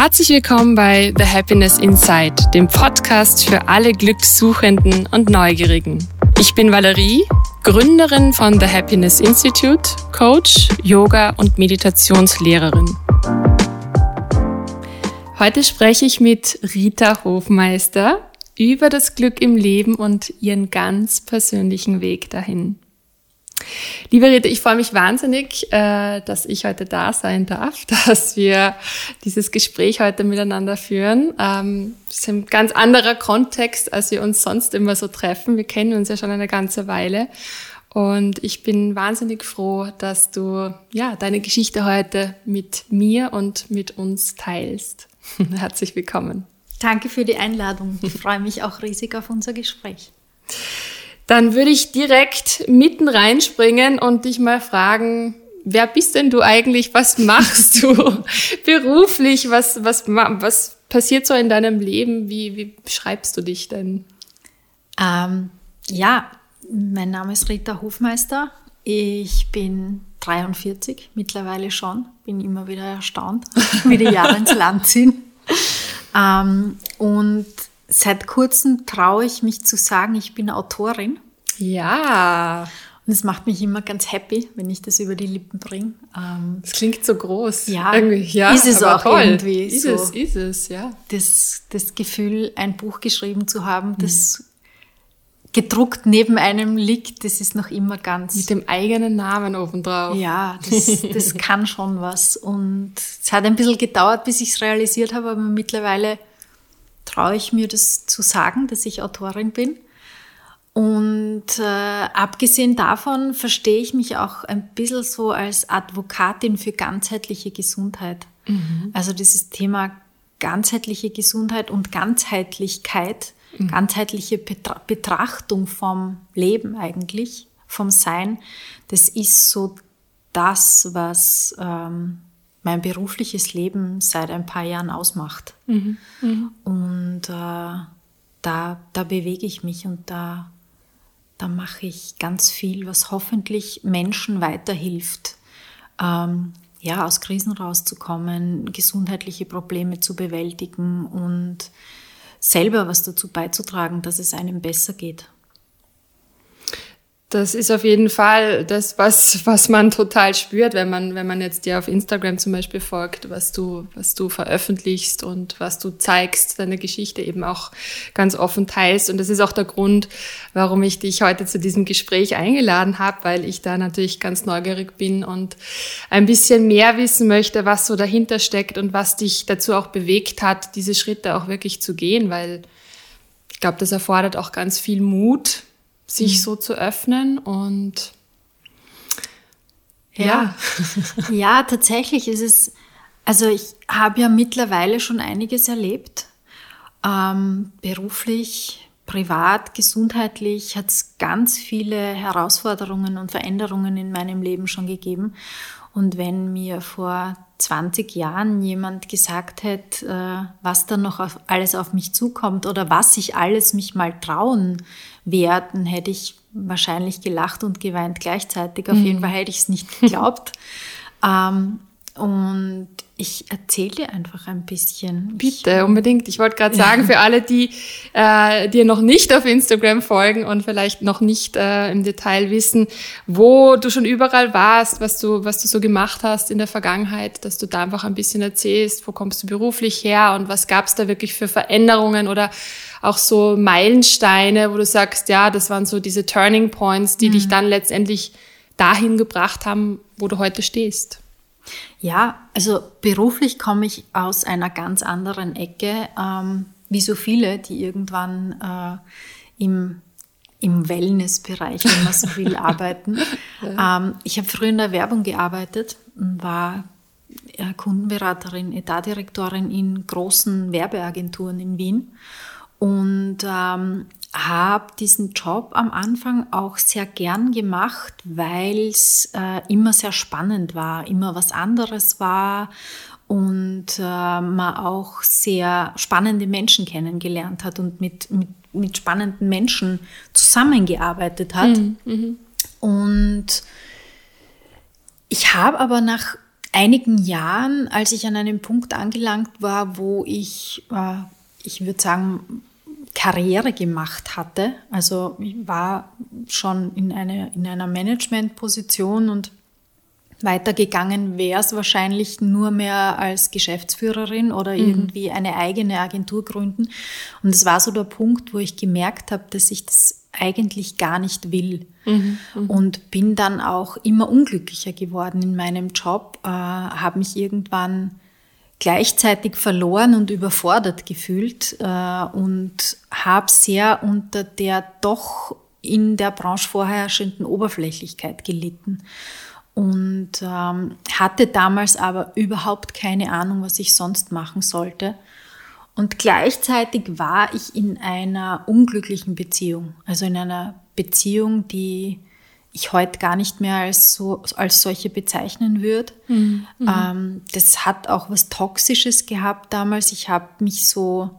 Herzlich willkommen bei The Happiness Inside, dem Podcast für alle Glückssuchenden und Neugierigen. Ich bin Valerie, Gründerin von The Happiness Institute, Coach, Yoga und Meditationslehrerin. Heute spreche ich mit Rita Hofmeister über das Glück im Leben und ihren ganz persönlichen Weg dahin. Liebe Rita, ich freue mich wahnsinnig, äh, dass ich heute da sein darf, dass wir dieses Gespräch heute miteinander führen. Ähm, das ist ein ganz anderer Kontext, als wir uns sonst immer so treffen. Wir kennen uns ja schon eine ganze Weile. Und ich bin wahnsinnig froh, dass du ja deine Geschichte heute mit mir und mit uns teilst. Herzlich willkommen. Danke für die Einladung. Ich freue mich auch riesig auf unser Gespräch. Dann würde ich direkt mitten reinspringen und dich mal fragen, wer bist denn du eigentlich? Was machst du beruflich? Was, was, was passiert so in deinem Leben? Wie, wie beschreibst du dich denn? Ähm, ja, mein Name ist Rita Hofmeister. Ich bin 43 mittlerweile schon. Bin immer wieder erstaunt, wie die Jahre ins Land ziehen. Ähm, und seit kurzem traue ich mich zu sagen, ich bin Autorin. Ja. Und es macht mich immer ganz happy, wenn ich das über die Lippen bringe. Ähm, das klingt so groß. Ja, ja ist es auch toll. irgendwie. Ist so es, ist es, ja. Das, das Gefühl, ein Buch geschrieben zu haben, das mhm. gedruckt neben einem liegt, das ist noch immer ganz. Mit dem eigenen Namen obendrauf. Ja, das, das kann schon was. Und es hat ein bisschen gedauert, bis ich es realisiert habe, aber mittlerweile traue ich mir das zu sagen, dass ich Autorin bin. Und äh, abgesehen davon verstehe ich mich auch ein bisschen so als Advokatin für ganzheitliche Gesundheit. Mhm. Also dieses Thema ganzheitliche Gesundheit und Ganzheitlichkeit, mhm. ganzheitliche Betra Betrachtung vom Leben eigentlich, vom Sein, das ist so das, was ähm, mein berufliches Leben seit ein paar Jahren ausmacht. Mhm. Mhm. Und äh, da, da bewege ich mich und da, da mache ich ganz viel, was hoffentlich Menschen weiterhilft, ähm, ja, aus Krisen rauszukommen, gesundheitliche Probleme zu bewältigen und selber was dazu beizutragen, dass es einem besser geht. Das ist auf jeden Fall das, was, was man total spürt, wenn man, wenn man jetzt dir auf Instagram zum Beispiel folgt, was du, was du veröffentlichst und was du zeigst, deine Geschichte eben auch ganz offen teilst. Und das ist auch der Grund, warum ich dich heute zu diesem Gespräch eingeladen habe, weil ich da natürlich ganz neugierig bin und ein bisschen mehr wissen möchte, was so dahinter steckt und was dich dazu auch bewegt hat, diese Schritte auch wirklich zu gehen, weil ich glaube, das erfordert auch ganz viel Mut, sich mhm. so zu öffnen und ja. Ja, ja tatsächlich ist es, also ich habe ja mittlerweile schon einiges erlebt, ähm, beruflich, privat, gesundheitlich hat es ganz viele Herausforderungen und Veränderungen in meinem Leben schon gegeben. Und wenn mir vor 20 Jahren jemand gesagt hätte, äh, was dann noch auf, alles auf mich zukommt oder was ich alles mich mal trauen werde, hätte ich wahrscheinlich gelacht und geweint gleichzeitig. Auf mhm. jeden Fall hätte ich es nicht geglaubt. ähm, und ich erzähle dir einfach ein bisschen. Bitte, unbedingt. Ich wollte gerade sagen, für alle, die äh, dir noch nicht auf Instagram folgen und vielleicht noch nicht äh, im Detail wissen, wo du schon überall warst, was du, was du so gemacht hast in der Vergangenheit, dass du da einfach ein bisschen erzählst, wo kommst du beruflich her und was gab es da wirklich für Veränderungen oder auch so Meilensteine, wo du sagst, ja, das waren so diese Turning Points, die mhm. dich dann letztendlich dahin gebracht haben, wo du heute stehst. Ja, also beruflich komme ich aus einer ganz anderen Ecke, ähm, wie so viele, die irgendwann äh, im, im Wellnessbereich, wenn man so will, arbeiten. Ähm, ich habe früher in der Werbung gearbeitet und war äh, Kundenberaterin, Etatdirektorin in großen Werbeagenturen in Wien. Und ähm, habe diesen Job am Anfang auch sehr gern gemacht, weil es äh, immer sehr spannend war, immer was anderes war und äh, man auch sehr spannende Menschen kennengelernt hat und mit, mit, mit spannenden Menschen zusammengearbeitet hat. Mhm. mhm. Und ich habe aber nach einigen Jahren, als ich an einem Punkt angelangt war, wo ich, äh, ich würde sagen, Karriere gemacht hatte. Also ich war schon in, eine, in einer Managementposition und weitergegangen wäre es wahrscheinlich nur mehr als Geschäftsführerin oder mhm. irgendwie eine eigene Agentur gründen. Und es war so der Punkt, wo ich gemerkt habe, dass ich das eigentlich gar nicht will. Mhm. Mhm. Und bin dann auch immer unglücklicher geworden in meinem Job, äh, habe mich irgendwann gleichzeitig verloren und überfordert gefühlt äh, und habe sehr unter der doch in der Branche vorherrschenden Oberflächlichkeit gelitten und ähm, hatte damals aber überhaupt keine Ahnung, was ich sonst machen sollte. Und gleichzeitig war ich in einer unglücklichen Beziehung, also in einer Beziehung, die ich heute gar nicht mehr als, so, als solche bezeichnen würde. Mhm. Ähm, das hat auch was Toxisches gehabt damals. Ich habe mich so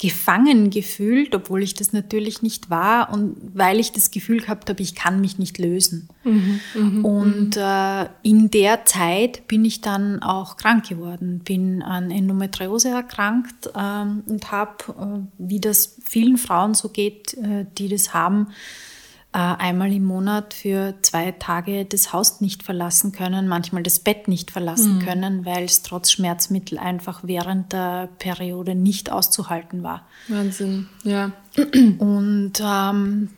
gefangen gefühlt, obwohl ich das natürlich nicht war und weil ich das Gefühl gehabt habe, ich kann mich nicht lösen. Mhm, mh, und äh, in der Zeit bin ich dann auch krank geworden, bin an Endometriose erkrankt ähm, und habe, äh, wie das vielen Frauen so geht, äh, die das haben, einmal im Monat für zwei Tage das Haus nicht verlassen können, manchmal das Bett nicht verlassen mhm. können, weil es trotz Schmerzmittel einfach während der Periode nicht auszuhalten war. Wahnsinn, ja. Und ähm,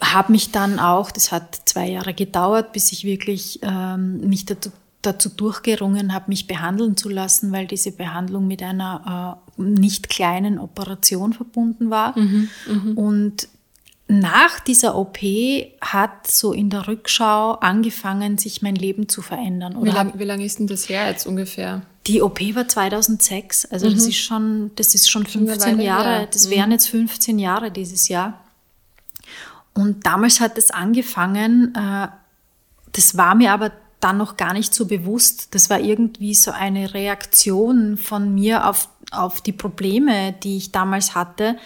habe mich dann auch, das hat zwei Jahre gedauert, bis ich wirklich ähm, mich dazu, dazu durchgerungen habe, mich behandeln zu lassen, weil diese Behandlung mit einer äh, nicht kleinen Operation verbunden war. Mhm, mh. Und nach dieser OP hat so in der Rückschau angefangen, sich mein Leben zu verändern. Oder wie lange lang ist denn das her jetzt ungefähr? Die OP war 2006, also mhm. das ist schon, das ist schon 15 Jahre, her. das wären mhm. jetzt 15 Jahre dieses Jahr. Und damals hat es angefangen, äh, das war mir aber dann noch gar nicht so bewusst. Das war irgendwie so eine Reaktion von mir auf, auf die Probleme, die ich damals hatte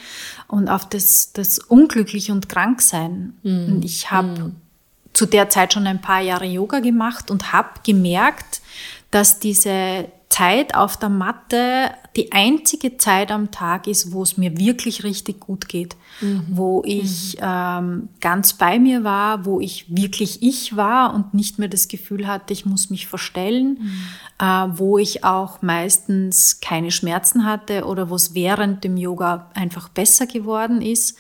und auf das, das Unglücklich und Kranksein. Mhm. Und ich habe mhm. zu der Zeit schon ein paar Jahre Yoga gemacht und habe gemerkt, dass diese Zeit auf der Matte die einzige Zeit am Tag ist, wo es mir wirklich richtig gut geht, mhm. wo ich mhm. ähm, ganz bei mir war, wo ich wirklich ich war und nicht mehr das Gefühl hatte, ich muss mich verstellen, mhm. äh, wo ich auch meistens keine Schmerzen hatte oder wo es während dem Yoga einfach besser geworden ist.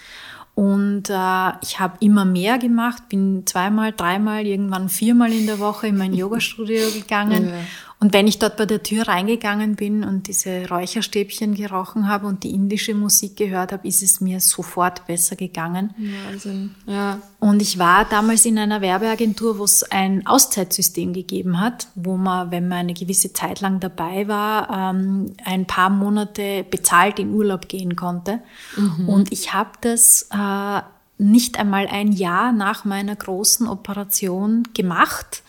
Und äh, ich habe immer mehr gemacht, bin zweimal, dreimal, irgendwann viermal in der Woche in mein Yogastudio gegangen. Ja. Und wenn ich dort bei der Tür reingegangen bin und diese Räucherstäbchen gerochen habe und die indische Musik gehört habe, ist es mir sofort besser gegangen. Wahnsinn, ja. Und ich war damals in einer Werbeagentur, wo es ein Auszeitsystem gegeben hat, wo man, wenn man eine gewisse Zeit lang dabei war, ähm, ein paar Monate bezahlt in Urlaub gehen konnte. Mhm. Und ich habe das äh, nicht einmal ein Jahr nach meiner großen Operation gemacht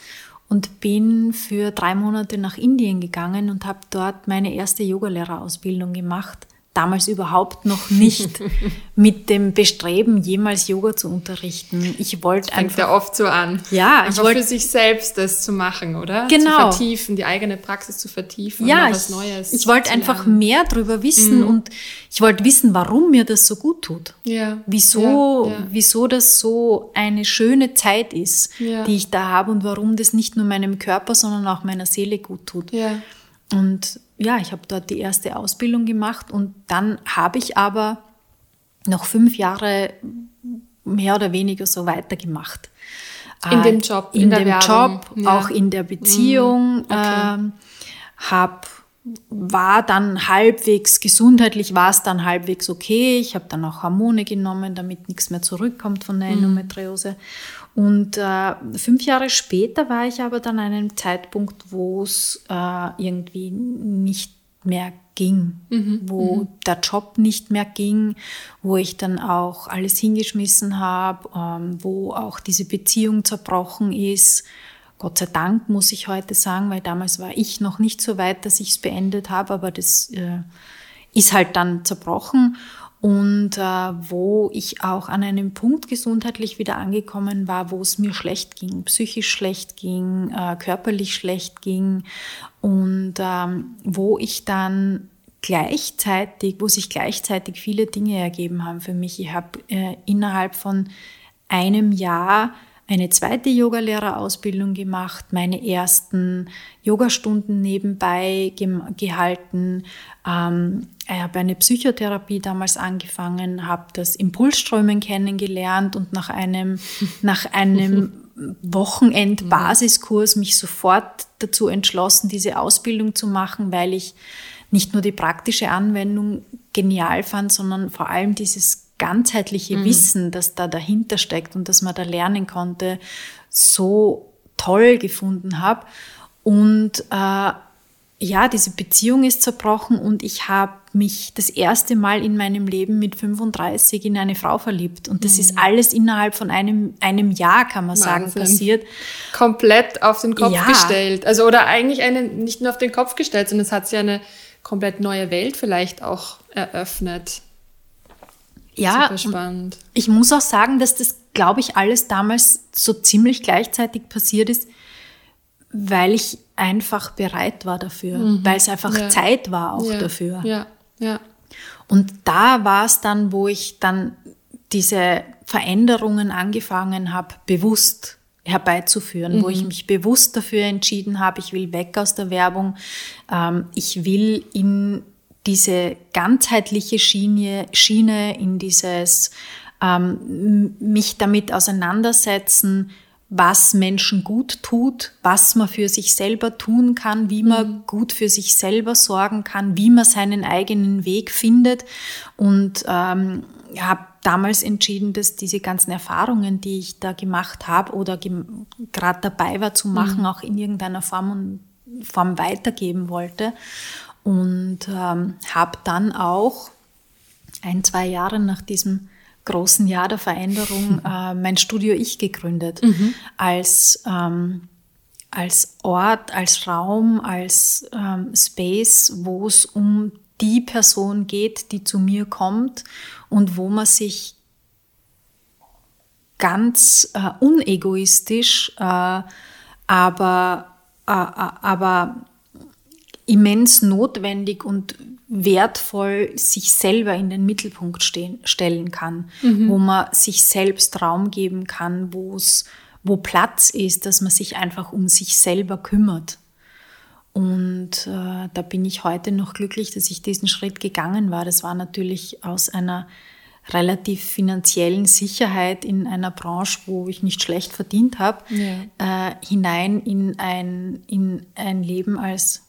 und bin für drei Monate nach Indien gegangen und habe dort meine erste Yogalehrerausbildung gemacht damals überhaupt noch nicht mit dem Bestreben, jemals Yoga zu unterrichten. Ich wollte einfach. Fängt ja oft so an. Ja, ich wollte für sich selbst das zu machen, oder? Genau. Zu vertiefen, die eigene Praxis zu vertiefen. Ja, was ich, Neues ich wollte einfach mehr darüber wissen mhm. und ich wollte wissen, warum mir das so gut tut. Ja. Wieso, ja, ja. wieso das so eine schöne Zeit ist, ja. die ich da habe und warum das nicht nur meinem Körper, sondern auch meiner Seele gut tut. Ja. Und ja, ich habe dort die erste Ausbildung gemacht und dann habe ich aber noch fünf Jahre mehr oder weniger so weitergemacht. In dem Job, in, in dem Werbung. Job, ja. auch in der Beziehung. Mhm. Okay. Ähm, hab, war dann halbwegs gesundheitlich, war es dann halbwegs okay. Ich habe dann auch Hormone genommen, damit nichts mehr zurückkommt von der mhm. Und äh, fünf Jahre später war ich aber dann an einem Zeitpunkt, wo es äh, irgendwie nicht mehr ging, mhm. wo mhm. der Job nicht mehr ging, wo ich dann auch alles hingeschmissen habe, ähm, wo auch diese Beziehung zerbrochen ist. Gott sei Dank muss ich heute sagen, weil damals war ich noch nicht so weit, dass ich es beendet habe, aber das äh, ist halt dann zerbrochen. Und äh, wo ich auch an einem Punkt gesundheitlich wieder angekommen war, wo es mir schlecht ging, psychisch schlecht ging, äh, körperlich schlecht ging und ähm, wo ich dann gleichzeitig, wo sich gleichzeitig viele Dinge ergeben haben für mich. Ich habe äh, innerhalb von einem Jahr eine zweite Yogalehrerausbildung gemacht, meine ersten Yogastunden nebenbei gehalten. Ähm, ich habe eine Psychotherapie damals angefangen, habe das Impulsströmen kennengelernt und nach einem, nach einem Wochenend-Basiskurs mich sofort dazu entschlossen, diese Ausbildung zu machen, weil ich nicht nur die praktische Anwendung genial fand, sondern vor allem dieses ganzheitliche mhm. Wissen, das da dahinter steckt und das man da lernen konnte, so toll gefunden habe. Und äh, ja, diese Beziehung ist zerbrochen und ich habe mich das erste Mal in meinem Leben mit 35 in eine Frau verliebt. Und das mhm. ist alles innerhalb von einem, einem Jahr, kann man Wahnsinn. sagen, passiert. Komplett auf den Kopf ja. gestellt. Also, oder eigentlich eine, nicht nur auf den Kopf gestellt, sondern es hat sich eine komplett neue Welt vielleicht auch eröffnet. Ja, Super spannend. Ich muss auch sagen, dass das, glaube ich, alles damals so ziemlich gleichzeitig passiert ist, weil ich einfach bereit war dafür, mhm. weil es einfach ja. Zeit war auch ja. dafür. Ja, ja. Und da war es dann, wo ich dann diese Veränderungen angefangen habe, bewusst herbeizuführen, mhm. wo ich mhm. mich bewusst dafür entschieden habe, ich will weg aus der Werbung, ähm, ich will in diese ganzheitliche Schiene, Schiene in dieses ähm, mich damit auseinandersetzen, was Menschen gut tut, was man für sich selber tun kann, wie man mhm. gut für sich selber sorgen kann, wie man seinen eigenen Weg findet. Und ähm, habe damals entschieden, dass diese ganzen Erfahrungen, die ich da gemacht habe oder gerade dabei war zu machen, mhm. auch in irgendeiner Form Form weitergeben wollte. Und ähm, habe dann auch ein, zwei Jahre nach diesem großen Jahr der Veränderung äh, mein Studio Ich gegründet. Mhm. Als, ähm, als Ort, als Raum, als ähm, Space, wo es um die Person geht, die zu mir kommt und wo man sich ganz äh, unegoistisch, äh, aber, äh, äh aber immens notwendig und wertvoll sich selber in den Mittelpunkt stehen, stellen kann, mhm. wo man sich selbst Raum geben kann, wo es wo Platz ist, dass man sich einfach um sich selber kümmert. Und äh, da bin ich heute noch glücklich, dass ich diesen Schritt gegangen war. Das war natürlich aus einer relativ finanziellen Sicherheit in einer Branche, wo ich nicht schlecht verdient habe, ja. äh, hinein in ein, in ein Leben als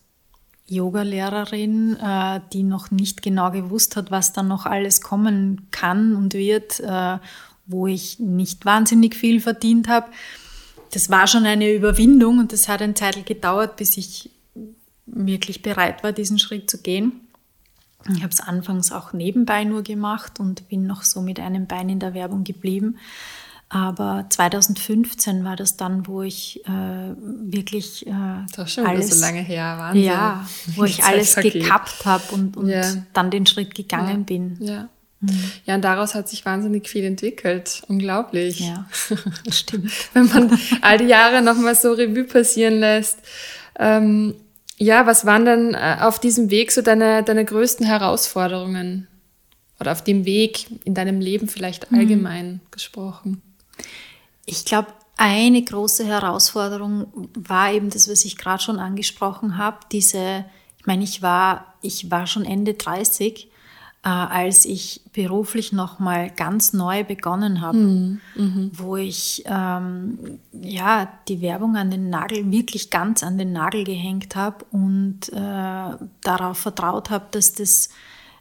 Yogalehrerin, äh, die noch nicht genau gewusst hat, was dann noch alles kommen kann und wird, äh, wo ich nicht wahnsinnig viel verdient habe. Das war schon eine Überwindung und das hat eine Zeit gedauert, bis ich wirklich bereit war, diesen Schritt zu gehen. Ich habe es anfangs auch nebenbei nur gemacht und bin noch so mit einem Bein in der Werbung geblieben. Aber 2015 war das dann, wo ich äh, wirklich äh, das ist schon alles so lange her, Wahnsinn. Ja, wo ich alles gekappt habe und, und ja. dann den Schritt gegangen ja. bin. Ja. Mhm. Ja, und daraus hat sich wahnsinnig viel entwickelt. Unglaublich. Ja, stimmt. Wenn man all die Jahre nochmal so Revue passieren lässt. Ähm, ja, was waren dann äh, auf diesem Weg so deine, deine größten Herausforderungen? Oder auf dem Weg in deinem Leben vielleicht mhm. allgemein mhm. gesprochen? Ich glaube, eine große Herausforderung war eben das, was ich gerade schon angesprochen habe. Diese, ich meine, ich war, ich war schon Ende 30, äh, als ich beruflich nochmal ganz neu begonnen habe, mhm. mhm. wo ich ähm, ja die Werbung an den Nagel wirklich ganz an den Nagel gehängt habe und äh, darauf vertraut habe, dass das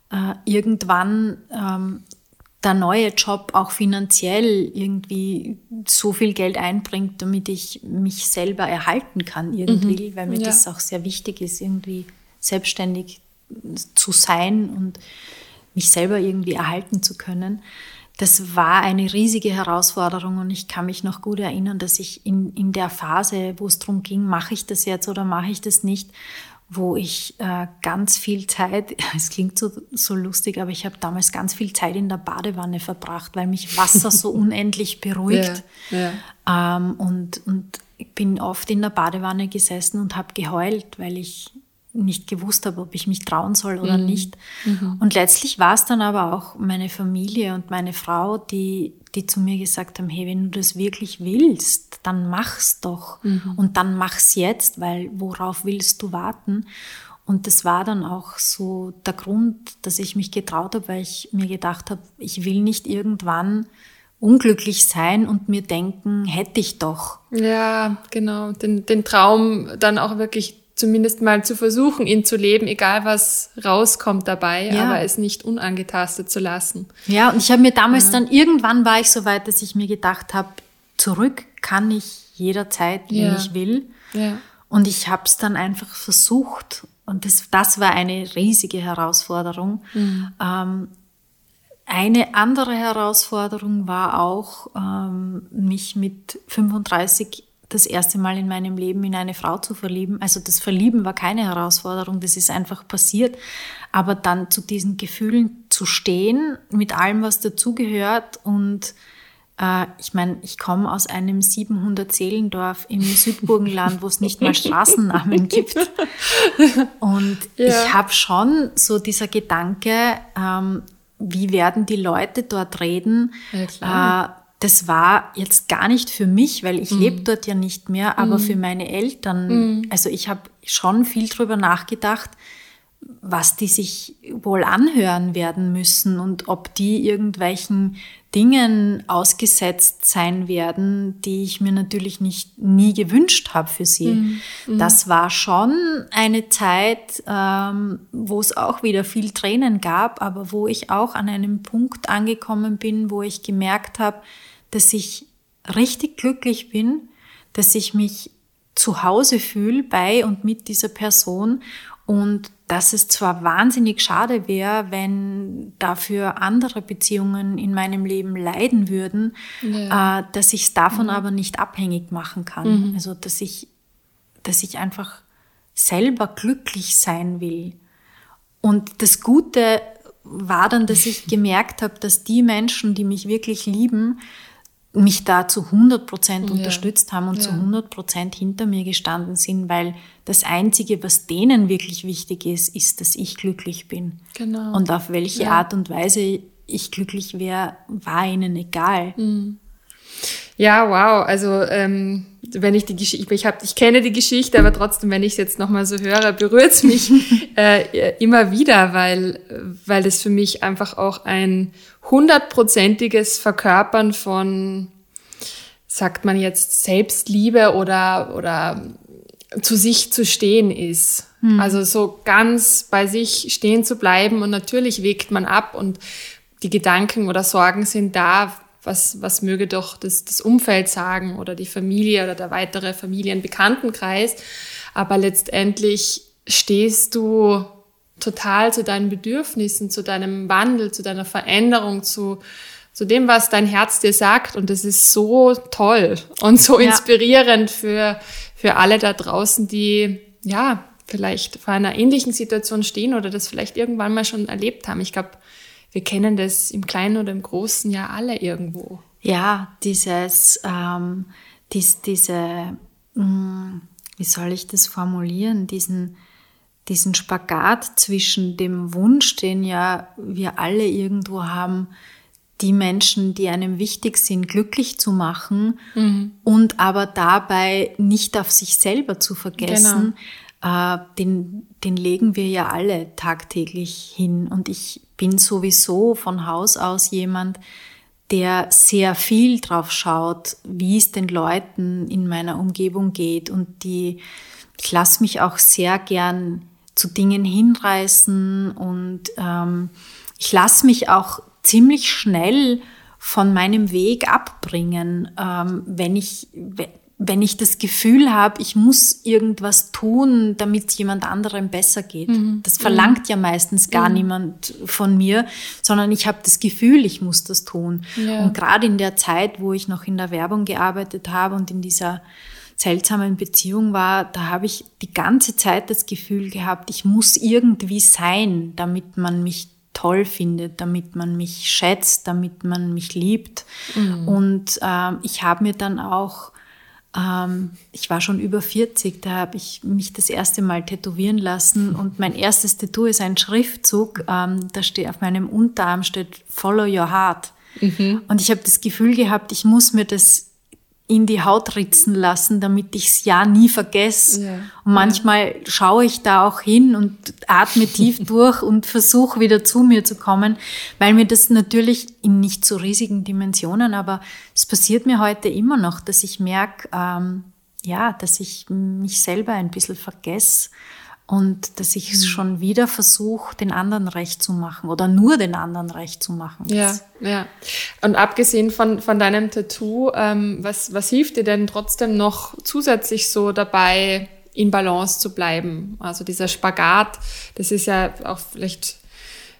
äh, irgendwann ähm, der neue Job auch finanziell irgendwie so viel Geld einbringt, damit ich mich selber erhalten kann irgendwie, mhm. weil mir ja. das auch sehr wichtig ist, irgendwie selbstständig zu sein und mich selber irgendwie erhalten zu können. das war eine riesige Herausforderung und ich kann mich noch gut erinnern, dass ich in, in der Phase, wo es darum ging, mache ich das jetzt oder mache ich das nicht, wo ich äh, ganz viel Zeit, es klingt so, so lustig, aber ich habe damals ganz viel Zeit in der Badewanne verbracht, weil mich Wasser so unendlich beruhigt. Ja, ja. Ähm, und, und ich bin oft in der Badewanne gesessen und habe geheult, weil ich nicht gewusst habe, ob ich mich trauen soll oder mhm. nicht. Mhm. Und letztlich war es dann aber auch meine Familie und meine Frau, die, die zu mir gesagt haben, hey, wenn du das wirklich willst, dann mach's doch. Mhm. Und dann mach's jetzt, weil worauf willst du warten? Und das war dann auch so der Grund, dass ich mich getraut habe, weil ich mir gedacht habe, ich will nicht irgendwann unglücklich sein und mir denken, hätte ich doch. Ja, genau. Den, den Traum dann auch wirklich zumindest mal zu versuchen, ihn zu leben, egal was rauskommt dabei, ja. aber es nicht unangetastet zu lassen. Ja, und ich habe mir damals ja. dann, irgendwann war ich so weit, dass ich mir gedacht habe, zurück kann ich jederzeit, wenn ja. ich will. Ja. Und ich habe es dann einfach versucht. Und das, das war eine riesige Herausforderung. Mhm. Ähm, eine andere Herausforderung war auch, ähm, mich mit 35 das erste Mal in meinem Leben in eine Frau zu verlieben. Also das Verlieben war keine Herausforderung, das ist einfach passiert. Aber dann zu diesen Gefühlen zu stehen, mit allem, was dazugehört und äh, ich meine, ich komme aus einem 700-Seelendorf im Südburgenland, wo es nicht mal Straßennamen gibt. Und ja. ich habe schon so dieser Gedanke, ähm, wie werden die Leute dort reden? Ja, das war jetzt gar nicht für mich, weil ich mhm. lebe dort ja nicht mehr, aber mhm. für meine Eltern. Mhm. Also ich habe schon viel drüber nachgedacht, was die sich wohl anhören werden müssen und ob die irgendwelchen Dingen ausgesetzt sein werden, die ich mir natürlich nicht nie gewünscht habe für sie. Mhm. mhm. Das war schon eine Zeit, ähm, wo es auch wieder viel Tränen gab, aber wo ich auch an einem Punkt angekommen bin, wo ich gemerkt habe, dass ich richtig glücklich bin, dass ich mich zu Hause fühle bei und mit dieser Person und dass es zwar wahnsinnig schade wäre, wenn dafür andere Beziehungen in meinem Leben leiden würden, ja. äh, dass ich es davon mhm. aber nicht abhängig machen kann. Mhm. Also dass ich, dass ich einfach selber glücklich sein will. Und das Gute war dann, dass ich gemerkt habe, dass die Menschen, die mich wirklich lieben, mich da zu 100 Prozent ja. unterstützt haben und ja. zu 100 Prozent hinter mir gestanden sind, weil das Einzige, was denen wirklich wichtig ist, ist, dass ich glücklich bin. Genau. Und auf welche ja. Art und Weise ich glücklich wäre, war ihnen egal. Mhm. Ja, wow. Also ähm, wenn ich die Geschichte, ich, hab, ich kenne die Geschichte, aber trotzdem, wenn ich es jetzt nochmal so höre, berührt es mich äh, immer wieder, weil, weil es für mich einfach auch ein hundertprozentiges Verkörpern von, sagt man jetzt, Selbstliebe oder, oder zu sich zu stehen ist. Hm. Also so ganz bei sich stehen zu bleiben und natürlich wägt man ab und die Gedanken oder Sorgen sind da, was, was möge doch das, das Umfeld sagen oder die Familie oder der weitere Familienbekanntenkreis. Aber letztendlich stehst du total zu deinen Bedürfnissen, zu deinem Wandel, zu deiner Veränderung, zu, zu dem, was dein Herz dir sagt. Und das ist so toll und so ja. inspirierend für, für alle da draußen, die, ja, vielleicht vor einer ähnlichen Situation stehen oder das vielleicht irgendwann mal schon erlebt haben. Ich glaube, wir kennen das im Kleinen oder im Großen ja alle irgendwo. Ja, dieses, ähm, dies, diese, mh, hm, wie soll ich das formulieren, diesen, diesen Spagat zwischen dem Wunsch, den ja wir alle irgendwo haben, die Menschen, die einem wichtig sind, glücklich zu machen mhm. und aber dabei nicht auf sich selber zu vergessen, genau. äh, den, den legen wir ja alle tagtäglich hin. Und ich bin sowieso von Haus aus jemand, der sehr viel drauf schaut, wie es den Leuten in meiner Umgebung geht. Und die, ich lasse mich auch sehr gern zu Dingen hinreißen und ähm, ich lasse mich auch ziemlich schnell von meinem Weg abbringen, ähm, wenn ich wenn ich das Gefühl habe, ich muss irgendwas tun, damit es jemand anderem besser geht. Mhm. Das verlangt ja meistens gar mhm. niemand von mir, sondern ich habe das Gefühl, ich muss das tun. Ja. Und gerade in der Zeit, wo ich noch in der Werbung gearbeitet habe und in dieser seltsamen Beziehung war, da habe ich die ganze Zeit das Gefühl gehabt, ich muss irgendwie sein, damit man mich toll findet, damit man mich schätzt, damit man mich liebt. Mhm. Und äh, ich habe mir dann auch ähm, ich war schon über 40, da habe ich mich das erste Mal tätowieren lassen und mein erstes Tattoo ist ein Schriftzug, ähm, da steht auf meinem Unterarm steht Follow Your Heart. Mhm. Und ich habe das Gefühl gehabt, ich muss mir das in die Haut ritzen lassen, damit ich es ja nie vergesse. Ja. Und manchmal schaue ich da auch hin und atme tief durch und versuche wieder zu mir zu kommen, weil mir das natürlich in nicht so riesigen Dimensionen, aber es passiert mir heute immer noch, dass ich merke, ähm, ja, dass ich mich selber ein bisschen vergesse und dass ich es mhm. schon wieder versuche, den anderen recht zu machen oder nur den anderen recht zu machen. Ja, ja. Und abgesehen von, von deinem Tattoo, ähm, was, was hilft dir denn trotzdem noch zusätzlich so dabei, in Balance zu bleiben? Also dieser Spagat, das ist ja auch vielleicht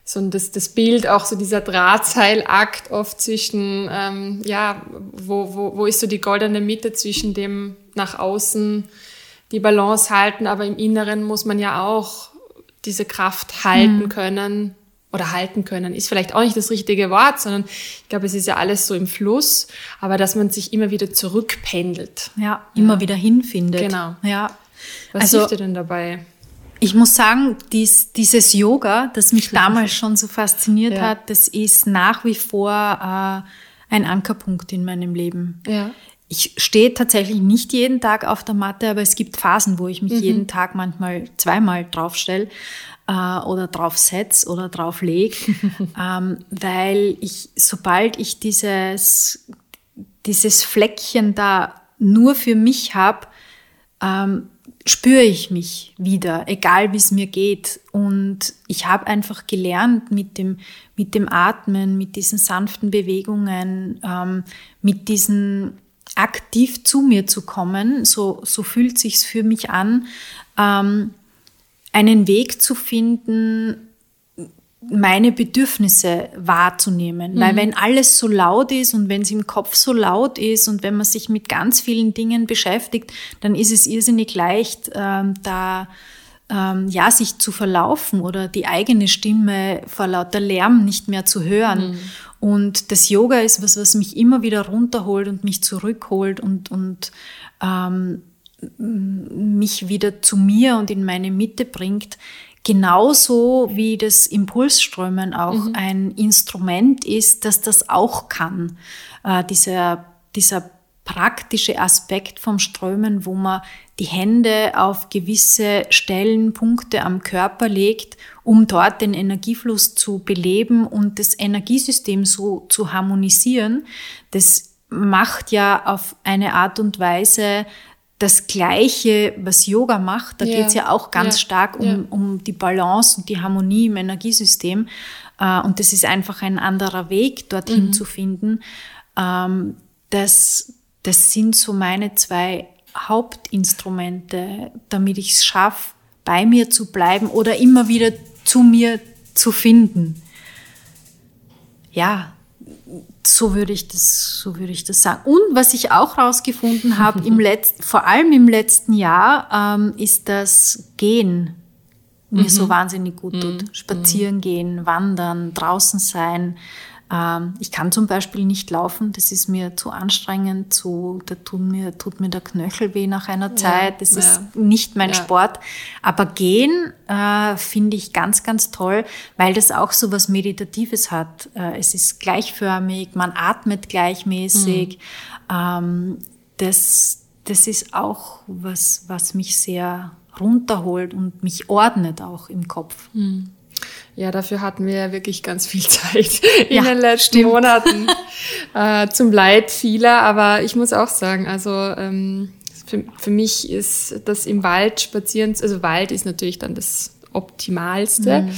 so das, das Bild, auch so dieser Drahtseilakt oft zwischen, ähm, ja, wo, wo, wo ist so die goldene Mitte zwischen dem nach außen die Balance halten, aber im Inneren muss man ja auch diese Kraft halten mhm. können oder halten können, ist vielleicht auch nicht das richtige Wort, sondern ich glaube, es ist ja alles so im Fluss, aber dass man sich immer wieder zurückpendelt. Ja, immer ja. wieder hinfindet. Genau. Ja. Was also, hilft dir denn dabei? Ich muss sagen, dies, dieses Yoga, das mich damals schon so fasziniert ja. hat, das ist nach wie vor äh, ein Ankerpunkt in meinem Leben. Ja. Ich stehe tatsächlich nicht jeden Tag auf der Matte, aber es gibt Phasen, wo ich mich mhm. jeden Tag manchmal zweimal draufstelle äh, oder drauf setz oder drauf leg, ähm, weil ich, sobald ich dieses, dieses Fleckchen da nur für mich habe, ähm, spüre ich mich wieder, egal wie es mir geht. Und ich habe einfach gelernt mit dem, mit dem Atmen, mit diesen sanften Bewegungen, ähm, mit diesen aktiv zu mir zu kommen, so, so fühlt sich's für mich an, ähm, einen Weg zu finden, meine Bedürfnisse wahrzunehmen. Mhm. Weil wenn alles so laut ist und wenn es im Kopf so laut ist und wenn man sich mit ganz vielen Dingen beschäftigt, dann ist es irrsinnig leicht, ähm, da ähm, ja, sich zu verlaufen oder die eigene Stimme vor lauter Lärm nicht mehr zu hören. Mhm. Und das Yoga ist was, was mich immer wieder runterholt und mich zurückholt und, und ähm, mich wieder zu mir und in meine Mitte bringt. Genauso wie das Impulsströmen auch mhm. ein Instrument ist, dass das auch kann. Äh, dieser, dieser praktische Aspekt vom Strömen, wo man die Hände auf gewisse Stellen, Punkte am Körper legt, um dort den Energiefluss zu beleben und das Energiesystem so zu harmonisieren. Das macht ja auf eine Art und Weise das Gleiche, was Yoga macht. Da ja. geht es ja auch ganz ja. stark um, ja. um die Balance und die Harmonie im Energiesystem. Äh, und das ist einfach ein anderer Weg, dorthin mhm. zu finden. Ähm, das, das sind so meine zwei Hauptinstrumente, damit ich es schaffe, bei mir zu bleiben oder immer wieder zu mir zu finden. Ja, so würde ich das, so würde ich das sagen. Und was ich auch herausgefunden habe, im letzten, vor allem im letzten Jahr, ähm, ist das Gehen mir mhm. so wahnsinnig gut tut. Mhm. Spazieren gehen, wandern, draußen sein, ähm, ich kann zum Beispiel nicht laufen, das ist mir zu anstrengend, zu, da tut mir, tut mir der Knöchel weh nach einer Zeit, das ja. ist nicht mein ja. Sport. Aber gehen äh, finde ich ganz, ganz toll, weil das auch so was Meditatives hat. Äh, es ist gleichförmig, man atmet gleichmäßig. Mhm. Ähm, das, das ist auch was, was mich sehr runterholt und mich ordnet auch im Kopf. Mhm. Ja, dafür hatten wir ja wirklich ganz viel Zeit in ja, den letzten stimmt. Monaten. äh, zum Leid vieler, aber ich muss auch sagen, also ähm, für, für mich ist das im Wald spazieren, also Wald ist natürlich dann das Optimalste, mhm.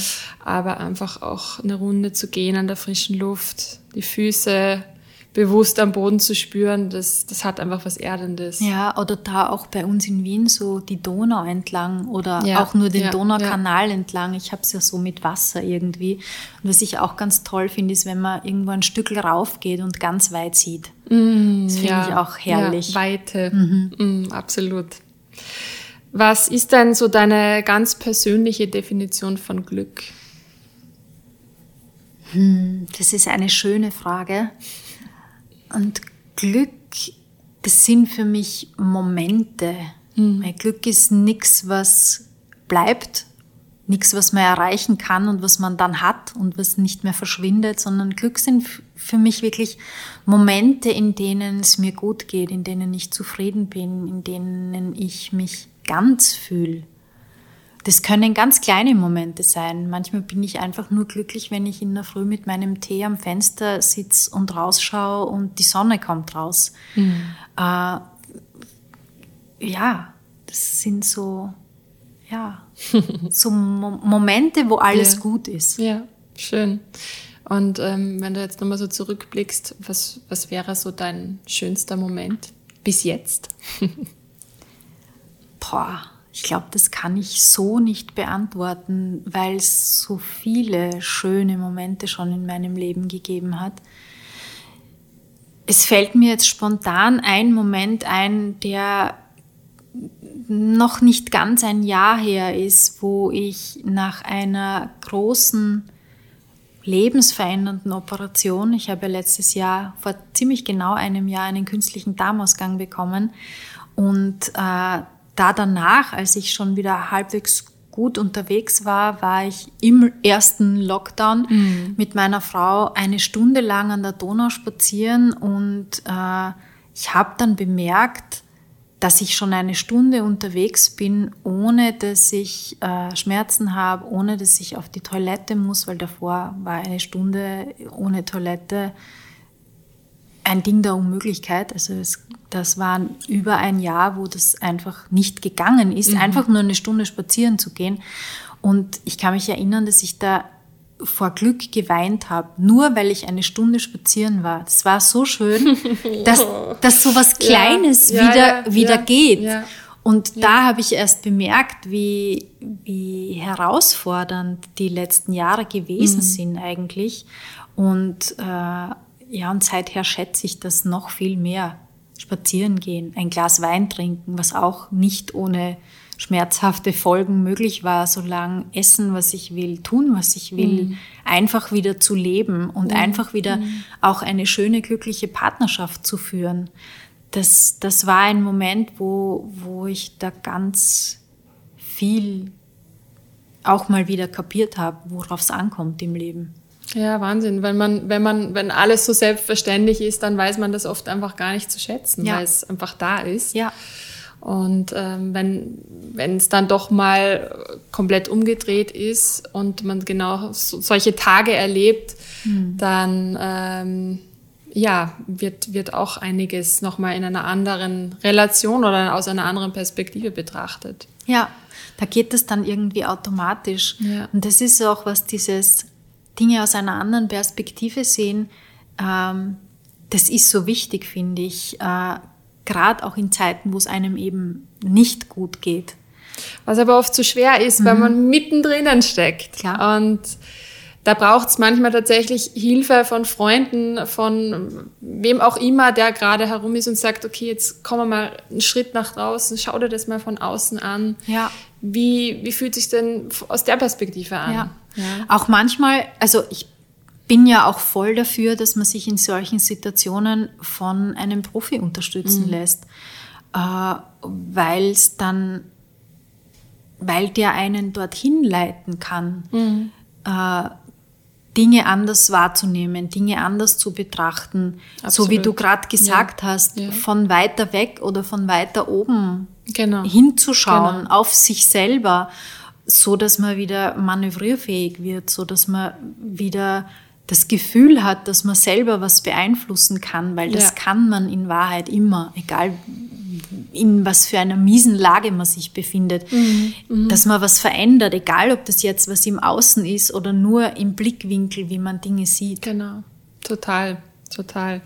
aber einfach auch eine Runde zu gehen an der frischen Luft, die Füße bewusst am Boden zu spüren, das, das hat einfach was Erdendes. Ja, oder da auch bei uns in Wien so die Donau entlang oder ja, auch nur den ja, Donaukanal ja. entlang. Ich habe es ja so mit Wasser irgendwie. Und was ich auch ganz toll finde, ist, wenn man irgendwo ein Stück rauf geht und ganz weit sieht. Mm, das finde ich auch herrlich. Weite, mhm. mm, absolut. Was ist denn so deine ganz persönliche Definition von Glück? Hm, das ist eine schöne Frage. Und Glück, das sind für mich Momente. Mhm. Weil Glück ist nichts, was bleibt, nichts, was man erreichen kann und was man dann hat und was nicht mehr verschwindet, sondern Glück sind für mich wirklich Momente, in denen es mir gut geht, in denen ich zufrieden bin, in denen ich mich ganz fühle. Das können ganz kleine Momente sein. Manchmal bin ich einfach nur glücklich, wenn ich in der Früh mit meinem Tee am Fenster sitze und rausschaue und die Sonne kommt raus. Mhm. Äh, ja, das sind so, ja, so Mo Momente, wo alles ja. gut ist. Ja, schön. Und ähm, wenn du jetzt nochmal so zurückblickst, was, was wäre so dein schönster Moment bis jetzt? Boah ich glaube, das kann ich so nicht beantworten, weil es so viele schöne Momente schon in meinem Leben gegeben hat. Es fällt mir jetzt spontan ein Moment ein, der noch nicht ganz ein Jahr her ist, wo ich nach einer großen lebensverändernden Operation, ich habe letztes Jahr vor ziemlich genau einem Jahr einen künstlichen Darmausgang bekommen und äh, da danach, als ich schon wieder halbwegs gut unterwegs war, war ich im ersten Lockdown mhm. mit meiner Frau eine Stunde lang an der Donau spazieren und äh, ich habe dann bemerkt, dass ich schon eine Stunde unterwegs bin, ohne dass ich äh, Schmerzen habe, ohne dass ich auf die Toilette muss, weil davor war eine Stunde ohne Toilette ein Ding der Unmöglichkeit. Also es das war über ein Jahr, wo das einfach nicht gegangen ist, mhm. einfach nur eine Stunde spazieren zu gehen. Und ich kann mich erinnern, dass ich da vor Glück geweint habe, nur weil ich eine Stunde spazieren war. Das war so schön, dass, dass so was Kleines ja, wieder, ja, wieder ja, geht. Und da habe ich erst bemerkt, wie, wie herausfordernd die letzten Jahre gewesen mhm. sind eigentlich. Und äh, ja, und seither schätze ich das noch viel mehr spazieren gehen, ein Glas Wein trinken, was auch nicht ohne schmerzhafte Folgen möglich war, solange essen, was ich will, tun, was ich will, mhm. einfach wieder zu leben und mhm. einfach wieder mhm. auch eine schöne, glückliche Partnerschaft zu führen. Das, das war ein Moment, wo, wo ich da ganz viel auch mal wieder kapiert habe, worauf es ankommt im Leben. Ja, Wahnsinn. Wenn man, wenn man, wenn alles so selbstverständlich ist, dann weiß man das oft einfach gar nicht zu schätzen, ja. weil es einfach da ist. Ja. Und ähm, wenn wenn es dann doch mal komplett umgedreht ist und man genau so, solche Tage erlebt, mhm. dann ähm, ja wird wird auch einiges noch mal in einer anderen Relation oder aus einer anderen Perspektive betrachtet. Ja, da geht es dann irgendwie automatisch. Ja. Und das ist auch was dieses Dinge aus einer anderen Perspektive sehen, ähm, das ist so wichtig, finde ich, äh, gerade auch in Zeiten, wo es einem eben nicht gut geht. Was aber oft so schwer ist, mhm. weil man mittendrin steckt. Klar. Und da braucht es manchmal tatsächlich Hilfe von Freunden, von wem auch immer, der gerade herum ist und sagt, okay, jetzt kommen wir mal einen Schritt nach draußen, schau dir das mal von außen an. Ja. Wie, wie fühlt sich denn aus der Perspektive an? Ja. Ja. Auch manchmal, also ich bin ja auch voll dafür, dass man sich in solchen Situationen von einem Profi unterstützen mhm. lässt, äh, weil es dann, weil der einen dorthin leiten kann. Mhm. Äh, Dinge anders wahrzunehmen, Dinge anders zu betrachten, Absolut. so wie du gerade gesagt ja. hast, ja. von weiter weg oder von weiter oben genau. hinzuschauen genau. auf sich selber, so dass man wieder manövrierfähig wird, so dass man wieder das Gefühl hat, dass man selber was beeinflussen kann, weil das ja. kann man in Wahrheit immer, egal in was für einer miesen Lage man sich befindet, mhm. Mhm. dass man was verändert, egal ob das jetzt was im Außen ist oder nur im Blickwinkel, wie man Dinge sieht. Genau, total. total.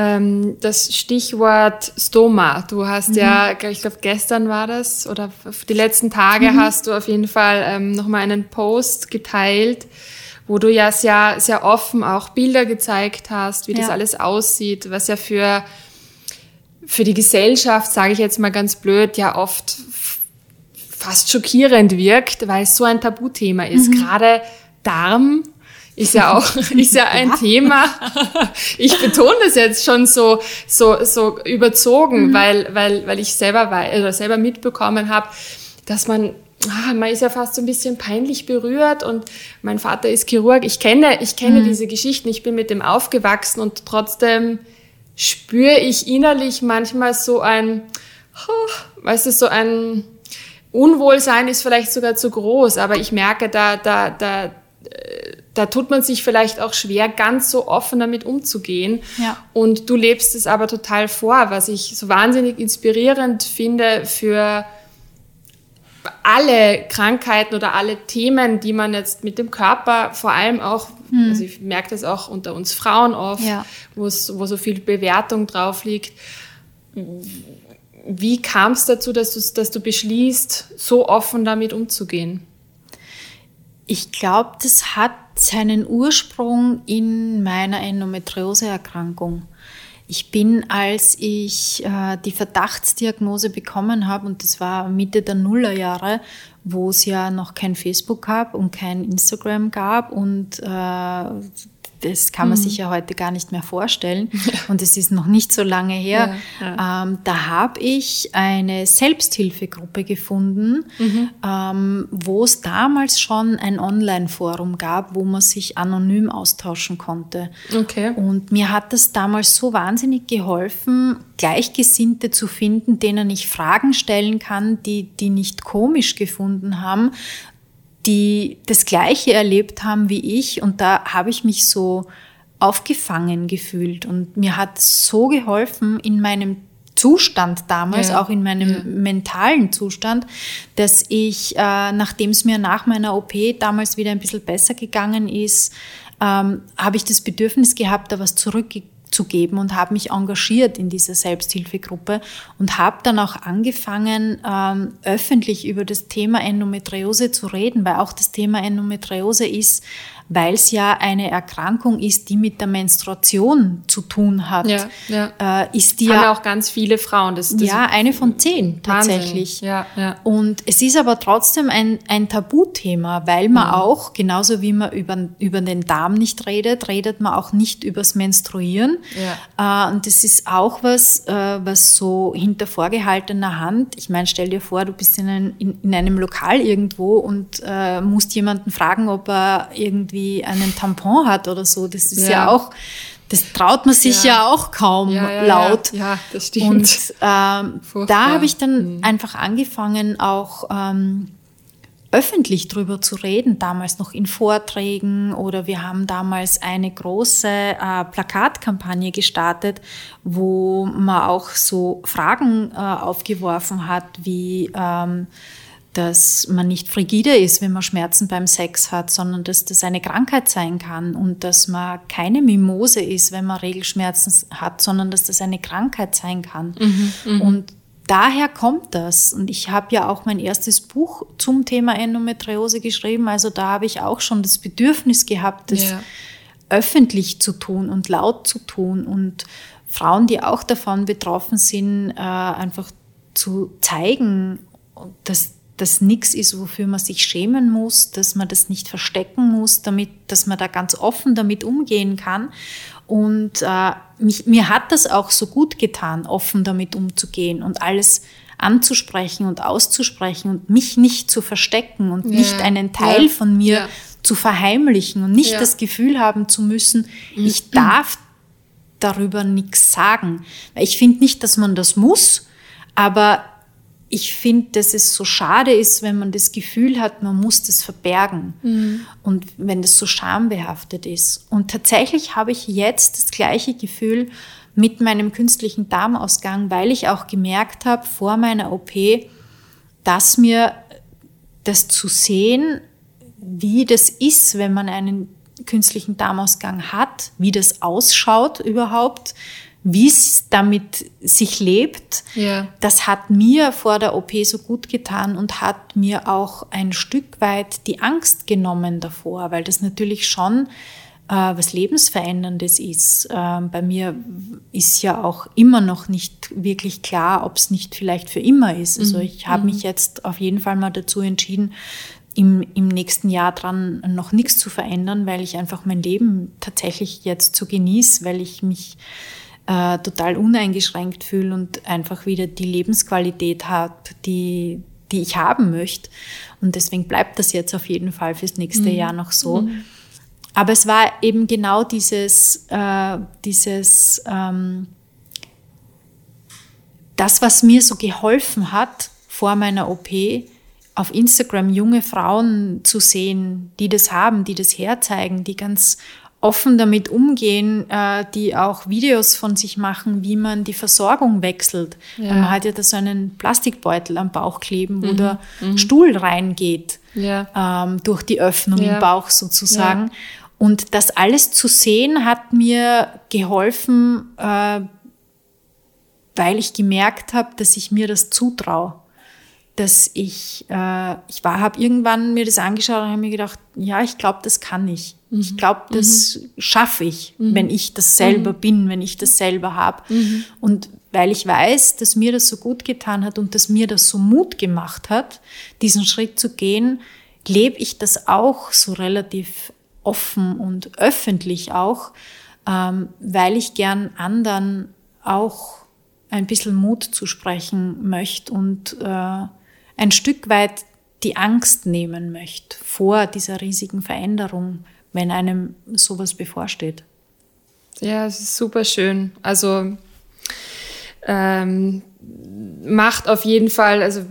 Ähm, das Stichwort Stoma. Du hast mhm. ja, ich glaube, gestern war das oder die letzten Tage mhm. hast du auf jeden Fall ähm, nochmal einen Post geteilt, wo du ja sehr, sehr offen auch Bilder gezeigt hast, wie ja. das alles aussieht, was ja für, für die Gesellschaft, sage ich jetzt mal ganz blöd, ja oft fast schockierend wirkt, weil es so ein Tabuthema ist. Mhm. Gerade Darm ist ja auch ist ja ein ja. Thema. Ich betone das jetzt schon so so so überzogen, mhm. weil weil weil ich selber oder selber mitbekommen habe, dass man ah, man ist ja fast so ein bisschen peinlich berührt und mein Vater ist Chirurg. Ich kenne ich kenne mhm. diese Geschichten. Ich bin mit dem aufgewachsen und trotzdem spüre ich innerlich manchmal so ein oh, weißt du so ein Unwohlsein ist vielleicht sogar zu groß, aber ich merke, da, da, da, da tut man sich vielleicht auch schwer, ganz so offen damit umzugehen. Ja. Und du lebst es aber total vor, was ich so wahnsinnig inspirierend finde für alle Krankheiten oder alle Themen, die man jetzt mit dem Körper vor allem auch, hm. also ich merke das auch unter uns Frauen oft, ja. wo so viel Bewertung drauf liegt. Wie kam es dazu, dass dass du beschließt, so offen damit umzugehen? Ich glaube, das hat seinen Ursprung in meiner Endometrioseerkrankung. Ich bin, als ich äh, die Verdachtsdiagnose bekommen habe, und das war Mitte der Nullerjahre, wo es ja noch kein Facebook gab und kein Instagram gab und äh, das kann man mhm. sich ja heute gar nicht mehr vorstellen. Und es ist noch nicht so lange her. Ja, ja. Ähm, da habe ich eine Selbsthilfegruppe gefunden, mhm. ähm, wo es damals schon ein Online-Forum gab, wo man sich anonym austauschen konnte. Okay. Und mir hat das damals so wahnsinnig geholfen, Gleichgesinnte zu finden, denen ich Fragen stellen kann, die die nicht komisch gefunden haben, die das Gleiche erlebt haben wie ich. Und da habe ich mich so aufgefangen gefühlt. Und mir hat so geholfen in meinem Zustand damals, ja. auch in meinem ja. mentalen Zustand, dass ich, äh, nachdem es mir nach meiner OP damals wieder ein bisschen besser gegangen ist, ähm, habe ich das Bedürfnis gehabt, da was zurückzugeben zu geben und habe mich engagiert in dieser Selbsthilfegruppe und habe dann auch angefangen, ähm, öffentlich über das Thema Endometriose zu reden, weil auch das Thema Endometriose ist weil es ja eine Erkrankung ist, die mit der Menstruation zu tun hat. Ja, ja. Äh, ist die Haben ja auch ganz viele Frauen. Das, das ja, eine von zehn tatsächlich. Ja, ja. Und es ist aber trotzdem ein, ein Tabuthema, weil man mhm. auch, genauso wie man über, über den Darm nicht redet, redet man auch nicht übers Menstruieren. Ja. Äh, und das ist auch was, äh, was so hinter vorgehaltener Hand, ich meine, stell dir vor, du bist in, ein, in, in einem Lokal irgendwo und äh, musst jemanden fragen, ob er irgendwie irgendwie einen Tampon hat oder so. Das ist ja, ja auch, das traut man sich ja, ja auch kaum ja, laut. Ja, das stimmt. Und ähm, da habe ich dann mhm. einfach angefangen, auch ähm, öffentlich drüber zu reden, damals noch in Vorträgen oder wir haben damals eine große äh, Plakatkampagne gestartet, wo man auch so Fragen äh, aufgeworfen hat, wie ähm, dass man nicht frigide ist, wenn man Schmerzen beim Sex hat, sondern dass das eine Krankheit sein kann und dass man keine Mimose ist, wenn man Regelschmerzen hat, sondern dass das eine Krankheit sein kann. Mhm, mhm. und daher kommt das. Und ich habe ja auch mein erstes Buch zum Thema Endometriose geschrieben, also da habe ich auch schon das Bedürfnis gehabt, das ja. öffentlich zu tun und laut zu tun und Frauen, die auch davon betroffen sind, äh, einfach zu zeigen, dass das nichts ist, wofür man sich schämen muss, dass man das nicht verstecken muss, damit, dass man da ganz offen damit umgehen kann. Und äh, mich, mir hat das auch so gut getan, offen damit umzugehen und alles anzusprechen und auszusprechen und mich nicht zu verstecken und ja. nicht einen Teil ja. von mir ja. zu verheimlichen und nicht das Gefühl haben zu müssen, mhm. ich darf darüber nichts sagen. Ich finde nicht, dass man das muss, aber ich finde, dass es so schade ist, wenn man das Gefühl hat, man muss das verbergen mhm. und wenn das so schambehaftet ist. Und tatsächlich habe ich jetzt das gleiche Gefühl mit meinem künstlichen Darmausgang, weil ich auch gemerkt habe vor meiner OP, dass mir das zu sehen, wie das ist, wenn man einen künstlichen Darmausgang hat, wie das ausschaut überhaupt, wie es damit sich lebt, ja. das hat mir vor der OP so gut getan und hat mir auch ein Stück weit die Angst genommen davor, weil das natürlich schon äh, was Lebensveränderndes ist. Äh, bei mir ist ja auch immer noch nicht wirklich klar, ob es nicht vielleicht für immer ist. Also mhm. ich habe mhm. mich jetzt auf jeden Fall mal dazu entschieden, im, im nächsten Jahr dran noch nichts zu verändern, weil ich einfach mein Leben tatsächlich jetzt so genieße, weil ich mich äh, total uneingeschränkt fühle und einfach wieder die Lebensqualität habe, die, die ich haben möchte. Und deswegen bleibt das jetzt auf jeden Fall fürs nächste mhm. Jahr noch so. Mhm. Aber es war eben genau dieses, äh, dieses ähm, das, was mir so geholfen hat vor meiner OP, auf Instagram junge Frauen zu sehen, die das haben, die das herzeigen, die ganz offen damit umgehen, äh, die auch Videos von sich machen, wie man die Versorgung wechselt. Ja. Man hat ja da so einen Plastikbeutel am Bauch kleben, wo mhm. der mhm. Stuhl reingeht, ja. ähm, durch die Öffnung ja. im Bauch sozusagen. Und das alles zu sehen hat mir geholfen, äh, weil ich gemerkt habe, dass ich mir das zutraue dass ich, äh, ich war, habe irgendwann mir das angeschaut und habe mir gedacht, ja, ich glaube, das kann ich. Mhm. Ich glaube, das mhm. schaffe ich, mhm. wenn ich das selber mhm. bin, wenn ich das selber habe. Mhm. Und weil ich weiß, dass mir das so gut getan hat und dass mir das so Mut gemacht hat, diesen Schritt zu gehen, lebe ich das auch so relativ offen und öffentlich auch, ähm, weil ich gern anderen auch ein bisschen Mut zu sprechen möchte und äh, ein Stück weit die Angst nehmen möchte vor dieser riesigen Veränderung, wenn einem sowas bevorsteht. Ja, es ist super schön. Also ähm, macht auf jeden Fall, also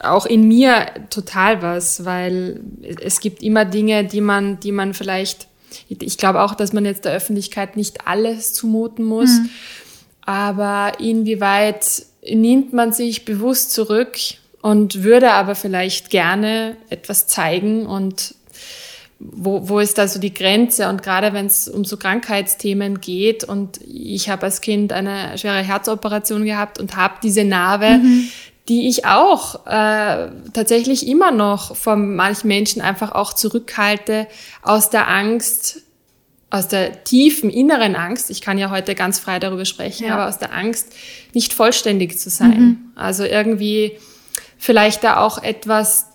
auch in mir total was, weil es gibt immer Dinge, die man, die man vielleicht, ich glaube auch, dass man jetzt der Öffentlichkeit nicht alles zumuten muss, mhm. aber inwieweit nimmt man sich bewusst zurück und würde aber vielleicht gerne etwas zeigen und wo, wo ist da so die Grenze? Und gerade wenn es um so Krankheitsthemen geht und ich habe als Kind eine schwere Herzoperation gehabt und habe diese Narbe, mhm. die ich auch äh, tatsächlich immer noch von manchen Menschen einfach auch zurückhalte aus der Angst, aus der tiefen inneren Angst, ich kann ja heute ganz frei darüber sprechen, ja. aber aus der Angst, nicht vollständig zu sein. Mhm. Also irgendwie vielleicht da auch etwas